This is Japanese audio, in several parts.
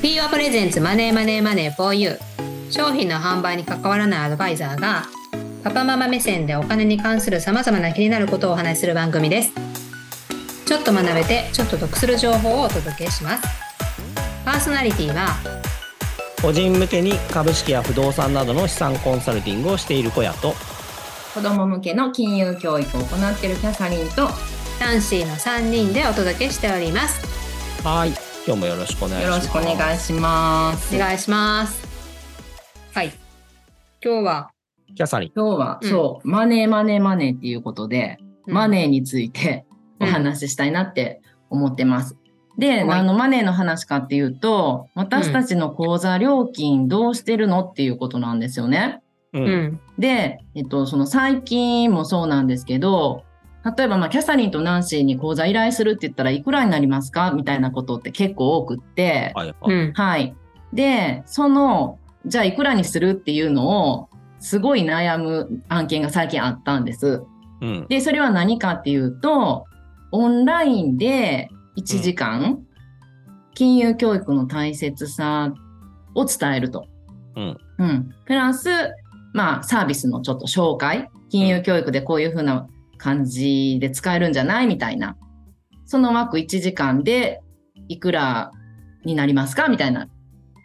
P アプレゼンツマネーマネーマネー 4U 商品の販売に関わらないアドバイザーがパパママ目線でお金に関する様々な気になることをお話しする番組です。ちょっと学べてちょっと得する情報をお届けします。パーソナリティは個人向けに株式や不動産などの資産コンサルティングをしている小屋と子供向けの金融教育を行っているキャサリンとナンシーの3人でお届けしております。はい今日もよろしくお願いします。よろしくお願いします。お願いします。はい。今日はキャサリン。今日は、うん。そう、マネーマネーマネーっていうことで、うん。マネーについてお話ししたいなって思ってます。で、はい。あの、マネーの話かっていうと、私たちの口座料金どうしてるのっていうことなんですよね。う、うんん。で、えっと、その最近もそうなんですけど、例えば、まあ、キャサリンとナンシーに口座依頼するって言ったらいくらになりますかみたいなことって結構多くって、はいはい、うんはい。で、その、じゃあいくらにするっていうのを、すごい悩む案件が最近あったんです。うんで、それは何かっていうと、オンラインで1時間、金融教育の大切さを伝えると。うんうん。プラス、まあ、サービスのちょっと紹介。金融教育でこういう風な感じで使えるんじゃないみたいな。その枠1時間でいくらになりますかみたいな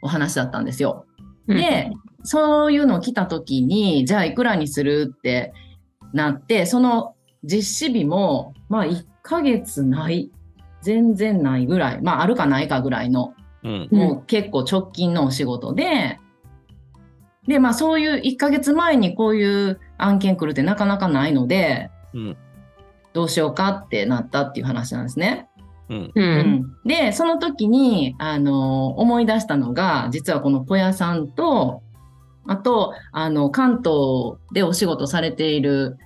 お話だったんですよ。で、そういうのを来た時に、じゃあいくらにするってなって、その実施日も、まあ1ヶ月ない、全然ないぐらい、まああるかないかぐらいの、うんうんもう結構直近のお仕事で、で、まあそういう1ヶ月前にこういう案件来るってなかなかないので、うん。どうしようかってなったっていう話なんですね。うん。ううんん、で、その時に、あの、思い出したのが、実はこの小屋さんと、あと、あの、関東でお仕事されている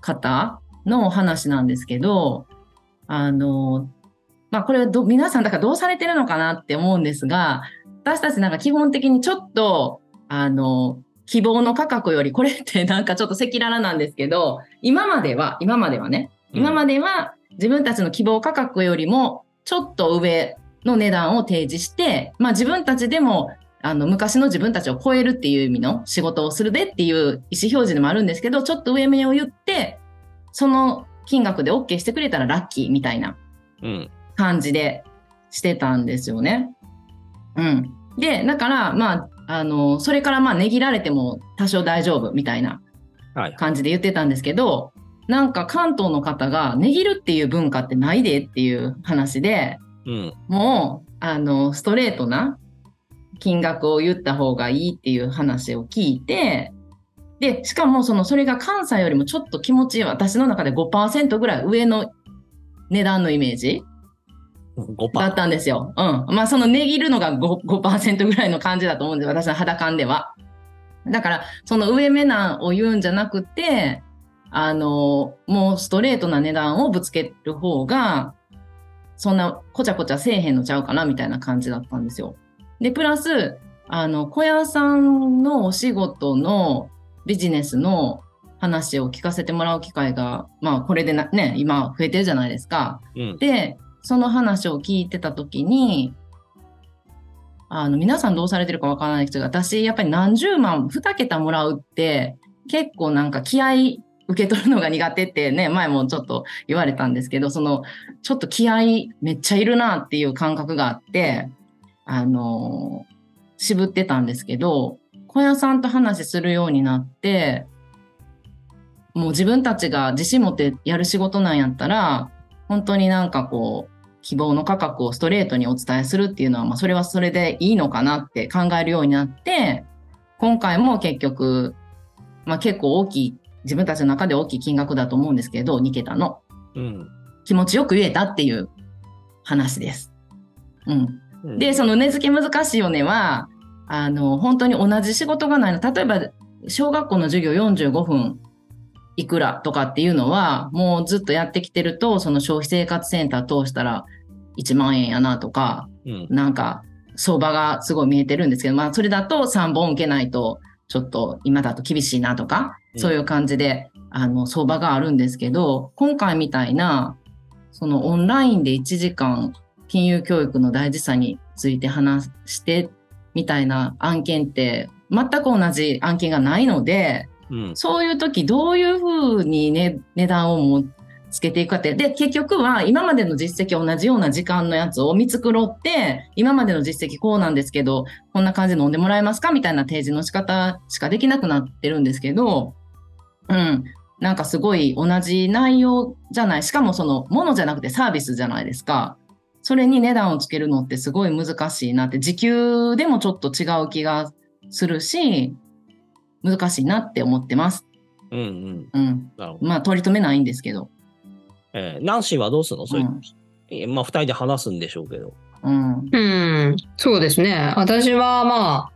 方のお話なんですけど、あの、まあ、これはど、皆さんだからどうされてるのかなって思うんですが、私たちなんか基本的にちょっと、あの、希望の価格より、これってなんかちょっと赤裸々なんですけど、今までは、今まではね、今までは自分たちの希望価格よりもちょっと上の値段を提示して、まあ自分たちでもあの昔の自分たちを超えるっていう意味の仕事をするでっていう意思表示でもあるんですけど、ちょっと上目を言って、その金額で OK してくれたらラッキーみたいなうん感じでしてたんですよね。うん。で、だから、まあ、あの、それからまあ値切られても多少大丈夫みたいなはい感じで言ってたんですけど、なんか関東の方が値切るっていう文化ってないでっていう話で、うん。もう、あの、ストレートな金額を言った方がいいっていう話を聞いて、で、しかもその、それが関西よりもちょっと気持ちいい、私の中で5%ぐらい上の値段のイメージ5だパったんですよ。うん。まあ、その値切るのが 5%, 5ぐらいの感じだと思うんです私の肌感では。だから、その上目なんを言うんじゃなくて、あの、もうストレートな値段をぶつける方が、そんなこちゃこちゃせえへんのちゃうかなみたいな感じだったんですよ。で、プラス、あの、小屋さんのお仕事のビジネスの話を聞かせてもらう機会が、まあ、これでなね、今増えてるじゃないですか。うんで、その話を聞いてたときに、あの、皆さんどうされてるかわからないけど、私、やっぱり何十万、二桁もらうって、結構なんか気合い受け取るのが苦手ってね、前もちょっと言われたんですけど、その、ちょっと気合いめっちゃいるなっていう感覚があって、あの、渋ってたんですけど、小屋さんと話するようになって、もう自分たちが自信持ってやる仕事なんやったら、本当になんかこう、希望の価格をストレートにお伝えするっていうのは、まあ、それはそれでいいのかなって考えるようになって、今回も結局、まあ結構大きい、自分たちの中で大きい金額だと思うんですけど、2桁のうん気持ちよく言えたっていう話です。うん。うんで、その値付け難しいよねは、あの、本当に同じ仕事がないの。例えば、小学校の授業45分いくらとかっていうのは、もうずっとやってきてると、その消費生活センター通したら1万円やなとか、うん。なんか相場がすごい見えてるんですけど、まあそれだと3本受けないと、ちょっと今だと厳しいなとか、うん。そういう感じで、あの、相場があるんですけど、今回みたいな、そのオンラインで1時間金融教育の大事さについて話してみたいな案件って全く同じ案件がないので、うん。そういう時どういうふうに、ね、値段をもつけていくかって。で、結局は今までの実績同じような時間のやつを見繕って、今までの実績こうなんですけど、こんな感じで飲んでもらえますか？みたいな提示の仕方しかできなくなってるんですけど、うん。なんかすごい同じ内容じゃない。しかもそのものじゃなくてサービスじゃないですか。それに値段をつけるのってすごい難しいなって、時給でもちょっと違う気がするし、難しいなって思ってます。うんうん。うん。まあ、取り留めないんですけど。えーナンシーはどうするの？そういううんまあ、二人で話すんでしょうけど。うん。うん、そうですね。私はまあ、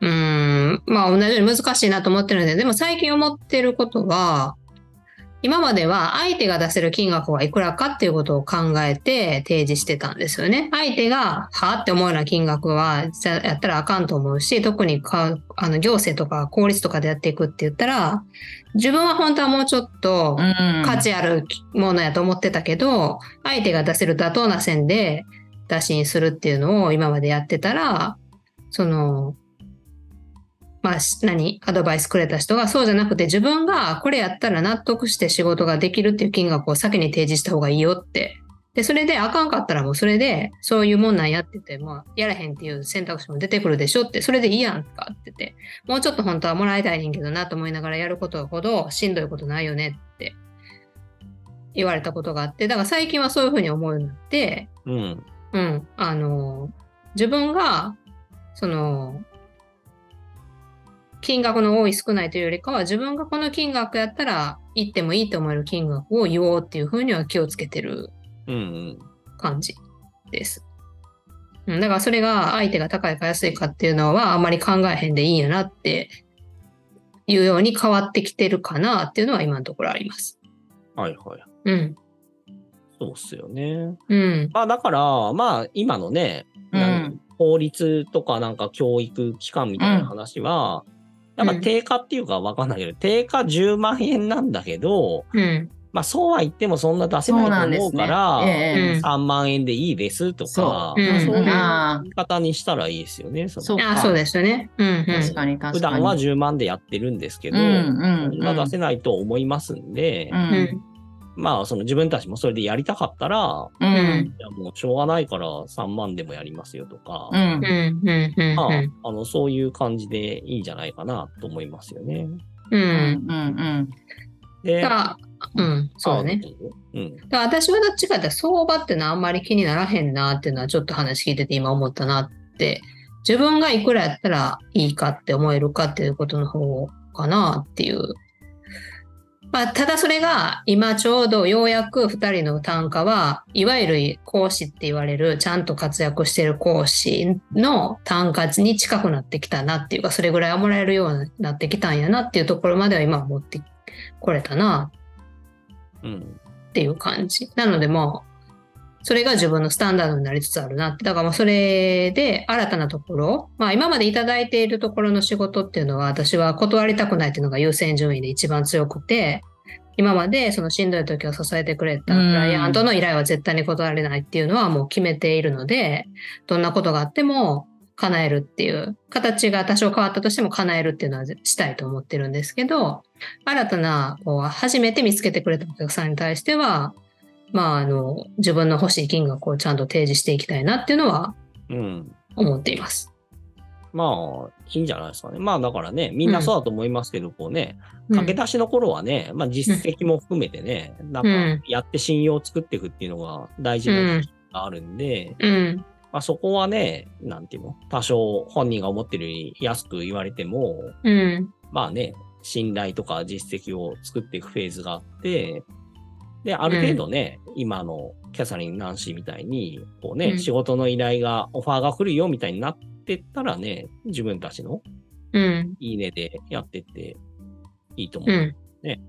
うん、まあ同じように難しいなと思ってるんで、でも最近思ってることは、今までは相手が出せる金額はいくらかっていうことを考えて提示してたんですよね。相手が、はあって思うような金額は、やったらあかんと思うし、特にかあの行政とか公立とかでやっていくって言ったら、自分は本当はもうちょっと、うん。価値あるものやと思ってたけど、相手が出せる妥当な線で打診するっていうのを今までやってたら、その、まあ、し何？アドバイスくれた人がそうじゃなくて自分がこれやったら納得して仕事ができるっていう金額を先に提示した方がいいよって。で、それであかんかったらもうそれでそういうもんなんやってて、まあ、やらへんっていう選択肢も出てくるでしょって、それでいいやんかってて、もうちょっと本当はもらいたいねんけどなと思いながらやることほどしんどいことないよねって。言われたことがあって、だから最近はそういうふうに思うようになって、うん。うん、あの、自分が、その、金額の多い少ないというよりかは、自分がこの金額やったら言ってもいいと思える金額を言おうっていうふうには気をつけてるうんうん。感じです。うん、だからそれが相手が高いか安いかっていうのはあんまり考えへんでいいんやなっていうように変わってきてるかなっていうのは今のところあります。はいはい。うん。そうっすよね。うん。まあだから、まあ今のね、うん何法律とかなんか教育機関みたいな話は、やっぱ定価っていうかわかんないけど、定価10万円なんだけど、うん。まあそうは言ってもそんな出せないと。思うから、ええうん3万円でいいですとか、そういう言あい方にしたらいいですよね。そのそうあそうですよね。うん、うん。確かに確かに。普段は10万でやってるんですけど、うんうんそんな出せないと思いますんで、う。うんん。まあその自分たちもそれでやりたかったら、ううんん。いやもうしょうがないから3万でもやりますよとか、うんうん。うん。うん。まあのそういう感じでいいんじゃないかなと思いますよね。う。うんん。で、だから、うん、そうだね。あ。うん。だから私はどっちかって相場ってのはあんまり気にならへんなっていうのはちょっと話聞いてて今思ったなって、自分がいくらやったらいいかって思えるかっていうことの方かなっていう。まあ、ただそれが今ちょうどようやく2人の単価はいわゆる講師って言われるちゃんと活躍してる講師の単価に近くなってきたなっていうかそれぐらいはもらえるようになってきたんやなっていうところまでは今持ってこれたな。っていう感じ。なのでもう、それが自分のスタンダードになりつつあるなって。だからもうそれで新たなところ、まあ今までいただいているところの仕事っていうのは私は断りたくないっていうのが優先順位で一番強くて、今までそのしんどい時を支えてくれたクライアントの依頼は絶対に断れないっていうのはもう決めているので、どんなことがあっても叶えるっていう、形が多少変わったとしても叶えるっていうのはしたいと思ってるんですけど、新たな、こう、初めて見つけてくれたお客さんに対しては、まあ、あの、自分の欲しい金額をちゃんと提示していきたいなっていうのはうん。思っています。まあ、いいんじゃないですかね。まあだからね、みんなそうだと思いますけど、こうね、うん駆け出しの頃はね、まあ実績も含めてね、なんうんかやって信用を作っていくっていうのが大事ながあるんで、うん。まあそこはね、なんていうの、多少本人が思ってるより安く言われても、うん。まあね、信頼とか実績を作っていくフェーズがあって、で、ある程度ね、今のキャサリン・ナンシーみたいに、こうね、うん仕事の依頼が、オファーが来るよみたいになってったらね、自分たちのうん。いいねでやってっていいと思う。うん。ね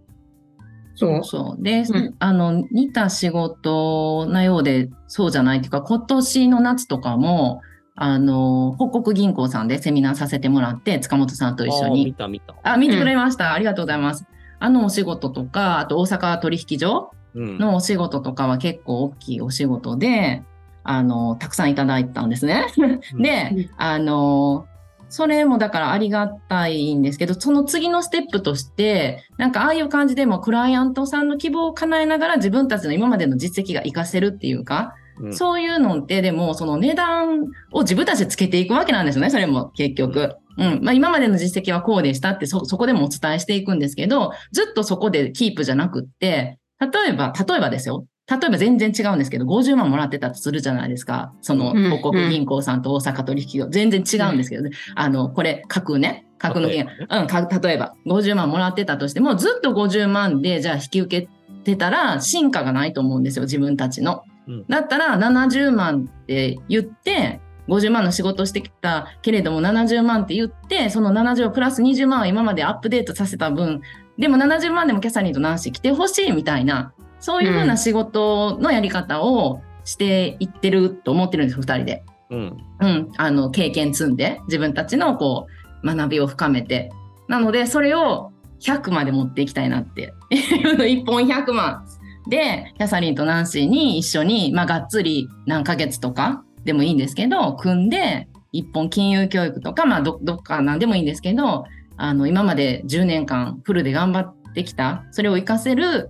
そう。そう。で、うんあの、似た仕事なようで、そうじゃないっていうか、今年の夏とかも、あの、北国銀行さんでセミナーさせてもらって、塚本さんと一緒あー見に。た見た。あ、見てくれました。ありがとうございます。あのお仕事とか、あと大阪取引所うん。のお仕事とかは結構大きいお仕事で、あの、たくさんいただいたんですね。うんで、うんあの、それもだからありがたいんですけど、その次のステップとして、なんかああいう感じでもクライアントさんの希望を叶えながら自分たちの今までの実績が活かせるっていうか、うんそういうのってでもその値段を自分たちでつけていくわけなんですよね、それも結局。うん。まあ今までの実績はこうでしたってそ、そこでもお伝えしていくんですけど、ずっとそこでキープじゃなくって、例えば、例えばですよ。例えば全然違うんですけど、50万もらってたとするじゃないですか。その、うん広告銀行さんと大阪取引所。全然違うんですけどね。あの、これ、架空ね。架空の金例えばうん、か例えば、50万もらってたとしても、ずっと50万で、じゃあ引き受けてたら、進化がないと思うんですよ、自分たちの。うんだったら、70万って言って、50万の仕事してきたけれども70万って言って、その70プラス20万は今までアップデートさせた分、でも70万でもキャサリンとナンシー来てほしいみたいな、そういうふうな仕事のやり方をしていってると思ってるんです、二人で。うん。うん、あの経験積んで自分たちのこう学びを深めて。なのでそれを100まで持っていきたいなって。いうの1本100万。でキャサリンとナンシーに一緒に、まあ、がっつり何ヶ月とかでもいいんですけど組んで一本金融教育とか、まあ、どどっかなんでもいいんですけどあの今まで10年間フルで頑張ってきたそれを活かせる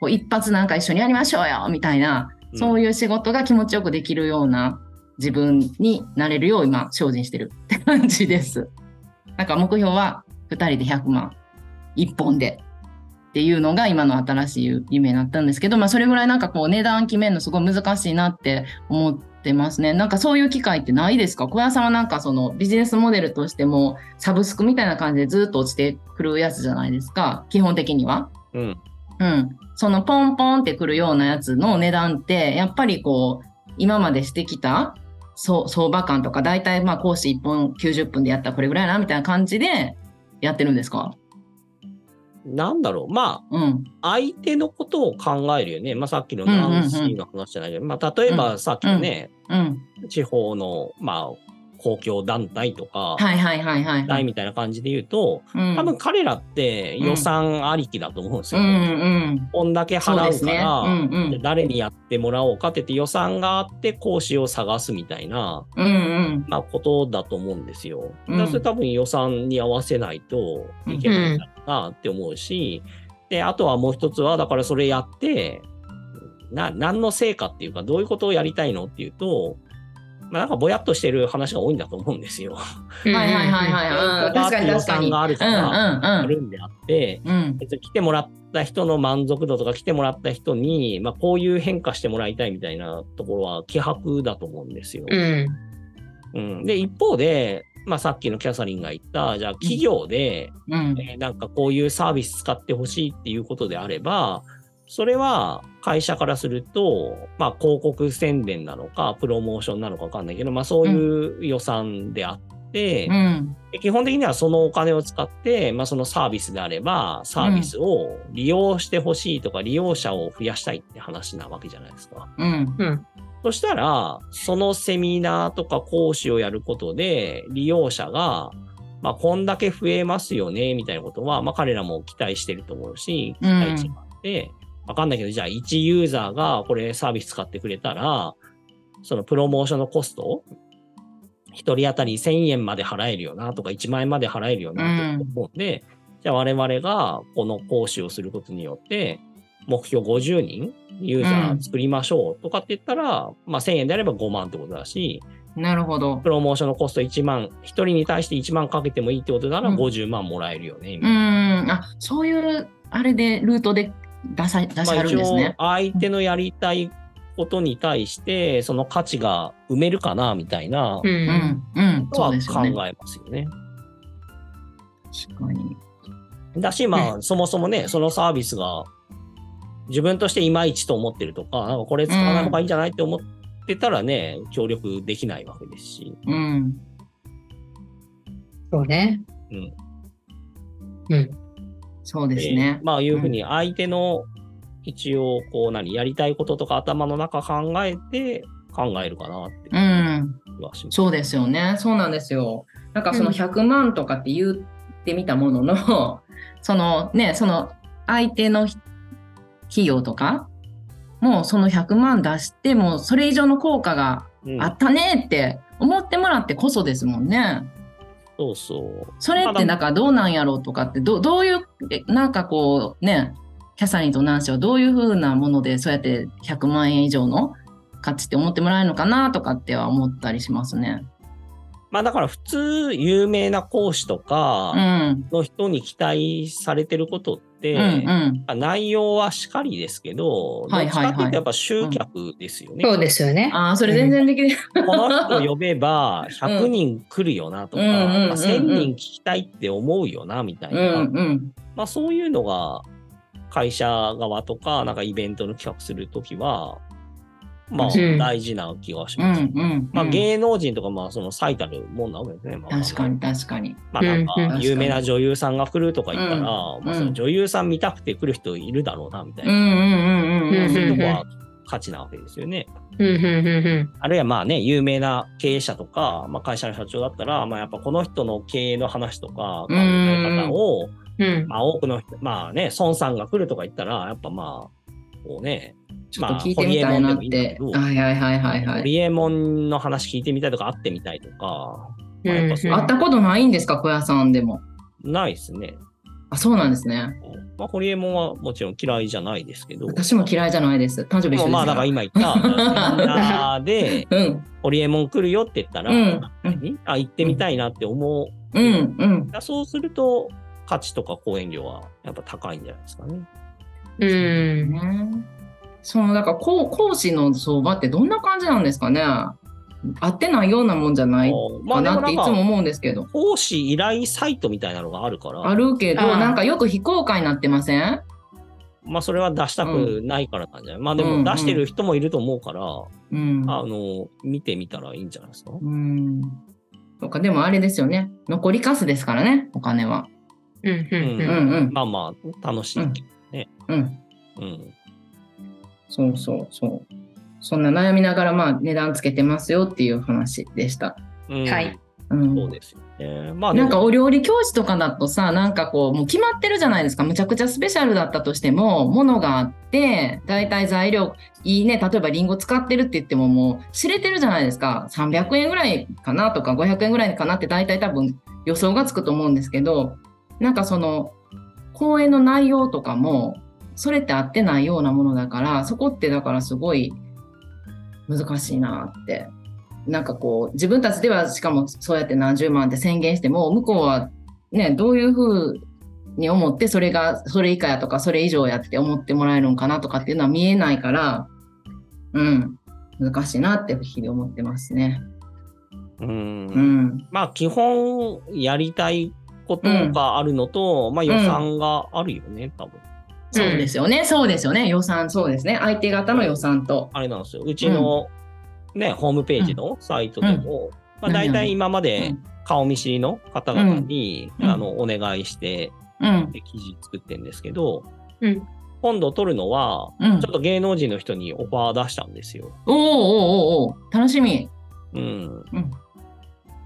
こう一発なんか一緒にやりましょうよみたいなそういう仕事が気持ちよくできるような自分になれるよう今精進してるって感じです。なんか目標は2人で100万1本でっていうのが今の新しい夢になったんですけど、まあそれぐらいなんかこう値段決めるのすごい難しいなって思ってますね。なんかそういう機会ってないですか？小屋さんはなんかそのビジネスモデルとしてもサブスクみたいな感じでずっと落ちてくるやつじゃないですか？基本的には。うん。うん。そのポンポンってくるようなやつの値段って、やっぱりこう、今までしてきた相場感とか、だいたいまあ講師1本90分でやったらこれぐらいな、みたいな感じでやってるんですか？なんだろう。まうん。あ、相手のことを考えるよね。まあ、さっきのうんうんうんナンシーの話じゃないけど、まあ、例えばさっきのね、うん。地方の、まあ、公共団体とか、はいはいはいはい、はい。みたいな感じで言うと、うん多分彼らって予算ありきだと思うんですよ。うんうん。こんだけ払うかそうですね。ら、うんうん。誰にやってもらおうかって言って予算があって講師を探すみたいな、うんうん。まあ、ことだと思うんですよ。うんだそれ多分予算に合わせないといけないんだなって思うし、で、あとはもう一つは、だからそれやって、な、何の成果っていうか、どういうことをやりたいのっていうと、まあなんかぼやっとしてる話が多いんだと思うんですよ。はいはいはいはい。うん、確かに予確かに。算があるうんから、あうるんであって、んうん。うん。別に来てもらった人の満足度とか来てもらった人に、まあこういう変化してもらいたいみたいなところは希薄だと思うんですよ。うん。うん、で、一方で、まあさっきのキャサリンが言った、じゃあ企業で、うん。えーなんかこういうサービス使ってほしいっていうことであれば、それは会社からすると、まあ広告宣伝なのか、プロモーションなのかわかんないけど、まあそういう予算であって、うん。で基本的にはそのお金を使って、まあそのサービスであれば、サービスを利用してほしいとか、利用者を増やしたいって話なわけじゃないですか。うん。うん。そしたら、そのセミナーとか講師をやることで、利用者が、まあ、こんだけ増えますよね、みたいなことは、まあ、彼らも期待してると思うし、期待値があって、わかんないけど、じゃあ、1ユーザーがこれサービス使ってくれたら、そのプロモーションのコスト、一人当たり1000円まで払えるよな、とか1万円まで払えるよな、と思うんで、じゃあ我々がこの講師をすることによって、目標50人ユーザー作りましょうとかって言ったら、まあ1000円であれば5万ってことだし、なるほど。プロモーションのコスト1万、1人に対して1万かけてもいいってことならうん50万もらえるよね。みうたいな。ん。あ、そういう、あれで、ルートで出さ、出しあるんですね。相手のやりたいことに対して、その価値が埋めるかな、みたいなう。うんん。うん。のは考。えますよね。確かに。だし、まあ、そもそもね、そのサービスが自分としていまいちと思ってるとか、なんかこれ使わない方がいいんじゃないって思ってたらね、協力できないわけですし。うん。そうね。うん。うん。そうですえーね。まあ、いうふうに相手の一応、こう、何、やりたいこととか頭の中考えて考えるかなってうん。気はします。そうですよね。そうなんですよ。なんかそのうん100万とかって言ってみたものの、そのね、その相手のひ企業とかもうその100万出してもそれ以上の効果がうんあったねって思ってもらってこそですもんね。そうそう。それってなんかどうなんやろうとかってどどういうえなんかこうねキャサリンとナンシーはどういうふうなものでそうやって100万円以上の価値って思ってもらえるのかなとかっては思ったりしますね。まあだから普通、有名な講師とうかん、の人に期待されてることって、うんうん。内容はしかりですけど、はいはいはい。どっちかっていうとやっぱ集客ですよね。そうですよね。ああそれ全然できる。この人呼べば100人来るよなとか、うん。うんうんうんまあ1000人聞きたいって思うよなみたいな、うんうん。まあそういうのが会社側とかなんかイベントの企画するときは、まあうん大事な気がしうんます。うんまあ芸能人とかまあその最たるもんなわけですね。まあ確かに確かに。まあなんうんうんか有名な女優さんが来るとか言ったら、うんまあその女優さん見たくて来る人いるだろうなみたいな、うんうんうんうんうんそういうとこは価値なわけですよね。うんうんうんあるいはまあね、有名な経営者とか、まあ、会社の社長だったら、まあやっぱこの人の経営の話とか、考え方を、うんうん。まあ多くの人、まあね、孫さんが来るとか言ったら、やっぱまあ、こうね、ちょっと聞いてみたいなって。まあはいはいはいはいはい。ホリエモンの話聞いてみたいとか、会ってみたいとか、会ったことないんですか小屋さんでも。ないですね。あそうなんですね。まあ、ホリエモンはもちろん嫌いじゃないですけど、私も嫌いじゃないです。誕生日一緒ですまあ、だから今言った、で、うんホリエモン来るよって言ったら、うんあ、行ってみたいなって思う。うんうん。そうすると、価値とか講演料はやっぱ高いんじゃないですかね。うん。ねそのだから講講師の相場ってどんな感じなんですかね？合ってないようなもんじゃないまあでかなっていつも思うんですけど。講師依頼サイトみたいなのがあるから、あるけど、なんかよく非公開になってません？まあそれは出したくないからなんじゃない、まあでうんうんも出してる人もいると思うから、うん。あの、見てみたらいいんじゃないですか？うん。そうか、でもあれですよね。残りカスですからね、お金は。うんうんううんんうん。まあまあ、楽しいけど。うん。うん。そうそうそう。そんな悩みながら、まあ、値段つけてますよっていう話でした。うんはい。うん。そうですよね。まあでもなんかお料理教室とかだとさ、なんかこう、もう決まってるじゃないですか。むちゃくちゃスペシャルだったとしても、ものがあって、だいたい材料、いいね、例えばリンゴ使ってるって言ってももう知れてるじゃないですか。300円ぐらいかなとか500円ぐらいかなって大体多分予想がつくと思うんですけど、なんかその、講演の内容とかも、それって合ってないようなものだから、そこってだからすごい難しいなってなんかこう自分たちではしかもそうやって何十万って宣言しても向こうはねどういうふうに思ってそれがそれ以下やとかそれ以上やって思ってもらえるんかなとかっていうのは見えないからうん難しいなって日々思ってますね。うんうんまあ基本やりたいことがあるのと、まあ予算があるよね、多分。そうですよね、そうですよね。予算そうですね。相手方の予算と。あれなんですよ。うちのね、ホームページのサイトでも、まあ大体今まで顔見知りの方々に、うん。あの、お願いして、うん。で記事作ってるんですけど、うん。今度撮るのは、うん。ちょっと芸能人の人にオファー出したんですよ。おーおーおーおー。楽しみ。うん。うん。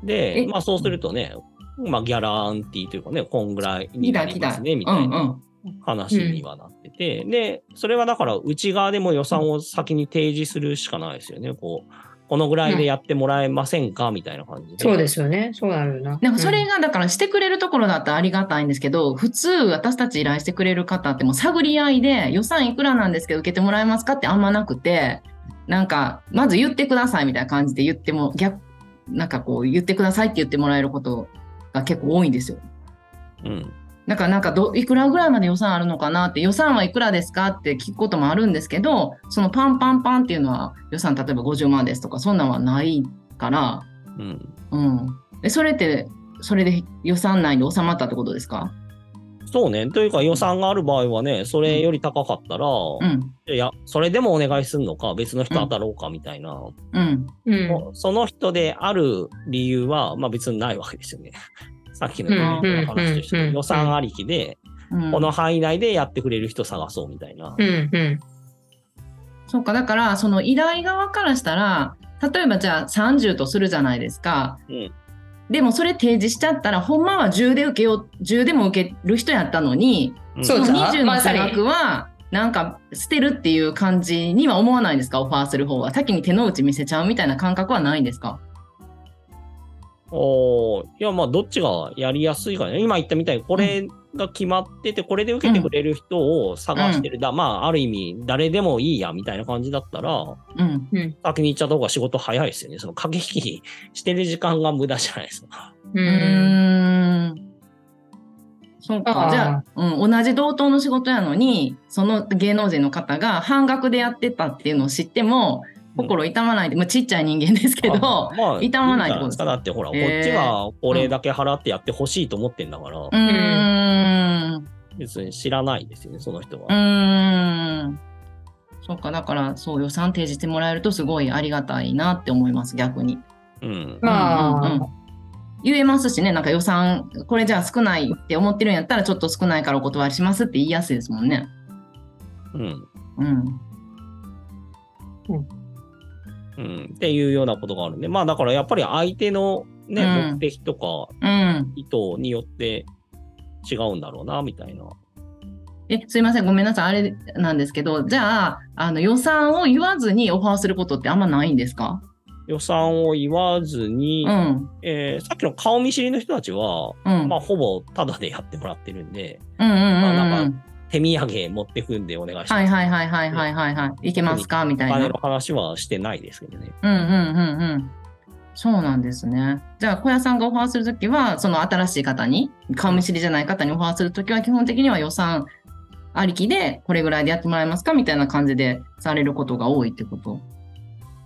で、え？まあそうするとね、まあギャランティーというかね、こんぐらいになりますね、みうた。いな話にはなってて、で、それはだから内側でも予算を先に提示するしかないですよね。こう、このぐらいでやってもらえませんかみたいな感じで。そうですよね。そうなるな。なんかそれがだからしてくれるところだったらありがたいんですけど、普通私たち依頼してくれる方ってもう探り合いで予算いくらなんですけど受けてもらえますかってあんまなくて、なんかまず言ってくださいみたいな感じで言っても逆、なんかこう言ってくださいって言ってもらえることが結構多いんですよ。うん。だからなんかどいくらぐらいまで予算あるのかなって予算はいくらですかって聞くこともあるんですけどそのパンパンパンっていうのは予算例えば50万ですとかそんなんはないから、うん。うん、でそれってそれで予算内で収まったってことですか？そうね。というか予算がある場合はね、それより高かったら、うんいや、それでもお願いするのか、別の人当たろうかみたいな、うんうん。その人である理由は、まあ別にないわけですよね。さっきのうん話として、うん予算ありきで、うん。この範囲内でやってくれる人探そうみたいな。そうかだからその依頼側からしたら例えばじゃあ30とするじゃないですか。うん。でもそれ提示しちゃったらほんまは10で受けよう10でも受ける人やったのにうん。その20の差額はなんか捨てるっていう感じには思わないですか？オファーする方は。先に手の内見せちゃうみたいな感覚はないんですか？おーいや、まあ、どっちがやりやすいかね。今言ったみたいに、これが決まってて、これで受けてくれる人を探してる。だまあ、ある意味、誰でもいいや、みたいな感じだったら、うん。うん。先に行っちゃった方が仕事早いですよね。その駆け引きしてる時間が無駄じゃないですか。う。うん。そうか。じゃあ、うん、同じ同等の仕事やのに、その芸能人の方が半額でやってたっていうのを知っても、心痛まないで、まあ、ちっちゃい人間ですけど、あまあ、痛まないってことですかだってほら、こっちはこれだけ払ってやってほしいと思ってんだから、うーん。別に知らないですよね、その人は。うーん。そっか、だから、そう予算提示してもらえるとすごいありがたいなって思います、逆に。うん。まあうんうんうん言えますしね、なんか予算、これじゃあ少ないって思ってるんやったら、ちょっと少ないからお断りしますって言いやすいですもんね。うん。うん。うん。っていうようなことがあるんで、まあだからやっぱり相手のね、うん目的とかうん。意図によって違うんだろうな、みたいな。え、すいません、ごめんなさい、あれなんですけど、じゃあ、あの予算を言わずにオファーすることってあんまないんですか？予算を言わずに、うん。えーさっきの顔見知りの人たちは、うん。まあほぼタダでやってもらってるんで、うんうんうんまあなんうん。手土産持ってくんでお願いします。はいはいはいはいはいはいはい。いけますか？みたいな。お金の話はしてないですけどね。うんうんうんうん。そうなんですね。じゃあ、小屋さんがオファーするときは、その新しい方に、顔見知りじゃない方にオファーするときは、基本的には予算ありきで、これぐらいでやってもらえますかみたいな感じでされることが多いってこと？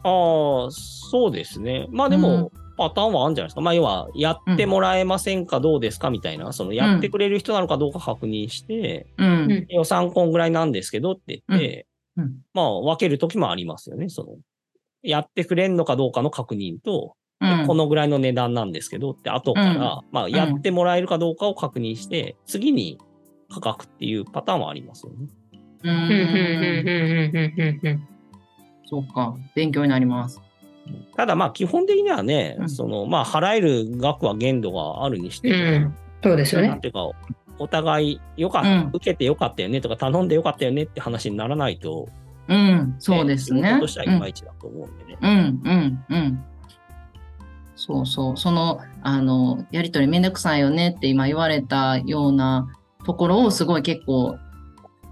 ああ、そうですね。まあでも、パターンはあるんじゃないですか？まあ要は、やってもらえませんか、どうですかみたいな、そのやってくれる人なのかどうか確認して、うん。うん予算こんぐらいなんですけどって言って、うんうんまあ分けるときもありますよね。その、やってくれんのかどうかの確認と、うん。このぐらいの値段なんですけどって、後から、うんまあやってもらえるかどうかを確認して、次に価格っていうパターンはありますよね。ううんうんうんうんうんうんうんそうか。勉強になります。ただまあ基本的にはね、うんそのまあ払える額は限度があるにしても、うんそうですよね。なんていうか、お互いよかっうん受けてよかったよねとか頼んでよかったよねって話にならないと、うん。そうですね。としてはいまいちだと思うんでね。うんうんうん。そうそう。その、あの、やりとりめんどくさいよねって今言われたようなところをすごい結構、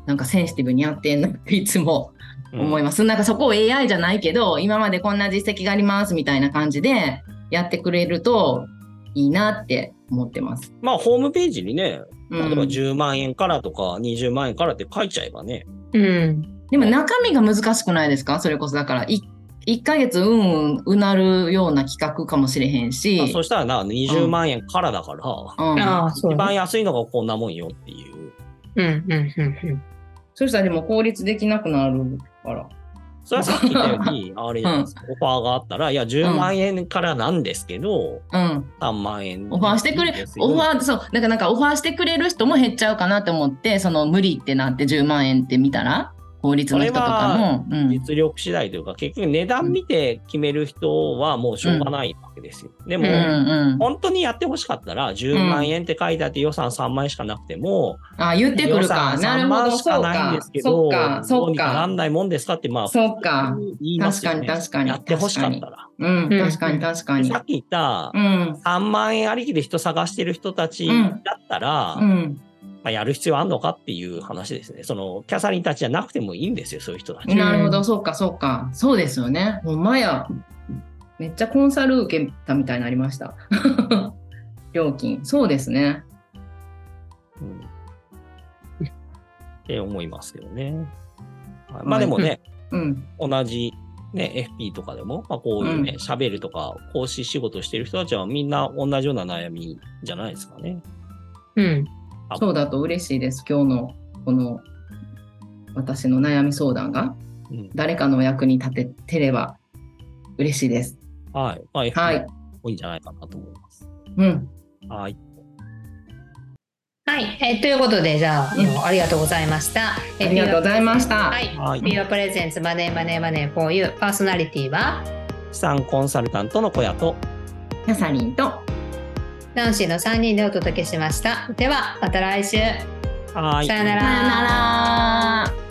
なんかセンシティブにやってんなっていつもうん思います。なんかそこを AI じゃないけど、今までこんな実績がありますみたいな感じでやってくれるといいなって思ってます。まあホームページにね、うん例えば10万円からとか20万円からって書いちゃえばね。うん。でも中身が難しくないですか？それこそだからい1ヶ月うんうんうなるような企画かもしれへんし。あそしたらな、20万円からだから、うんああ、そう一ね。番安いのがこんなもんよっていう。うんうんうんうん。そしたらでも効率できなくなるから。それはさっき言ったように、あれじゃないですか、オファーがあったら、いや、10万円からなんですけど、うん。3万円。オファーしてくれオファー、そう、なんかなんかオファーしてくれる人も減っちゃうかなって思って、その無理ってなって10万円って見たら、法律の人とかも。うん。実力次第というか、結局値段見て決める人はもうしょうがないわけですよ。でも、うんうん。本当にやってほしかったら、10万円って書いてあって予算3万円しかなくても、あ、言ってくる予か。算3なるほど。万しかないんです。けそど。どそうっにかなか。んないもんですかって、まあ、そうか言いますよね。確かに確かにやってほしかったら。うん。うん確かに確かにさ。っき言ったう、ん。3万円ありきで人探してる人たちうんだったら、うん。まあ、やる必要あんのかっていう話ですね。その、キャサリンたちじゃなくてもいいんですよ、そういう人たち。なるほど。そうか、そうか。そうですよね。ほんまや。めっちゃコンサル受けたみたいになりました。料金。そうですね。うんって思いますけどね。はいまあでもね、うん。同じね、FP とかでも、まあこういうね、喋、るとか、講師仕事してる人たちはみんな同じような悩みじゃないですかね。うん。そうだと嬉しいです。今日のこの私の悩み相談がうん、誰かのお役に立ててれば嬉しいです。はい。まあ、はい多いんじゃないかなと思います。うん。はい。はい、えーということで、じゃあ、うんありがとうございました。あありがとうございましたはい。はい。ビオプレゼンツマネーマネーマネー for you パーソナリティは？資産コンサルタントの小屋と、キャサリンとナンシーの3人でお届けしました。では、また来週。はい。さよなら。さよなら。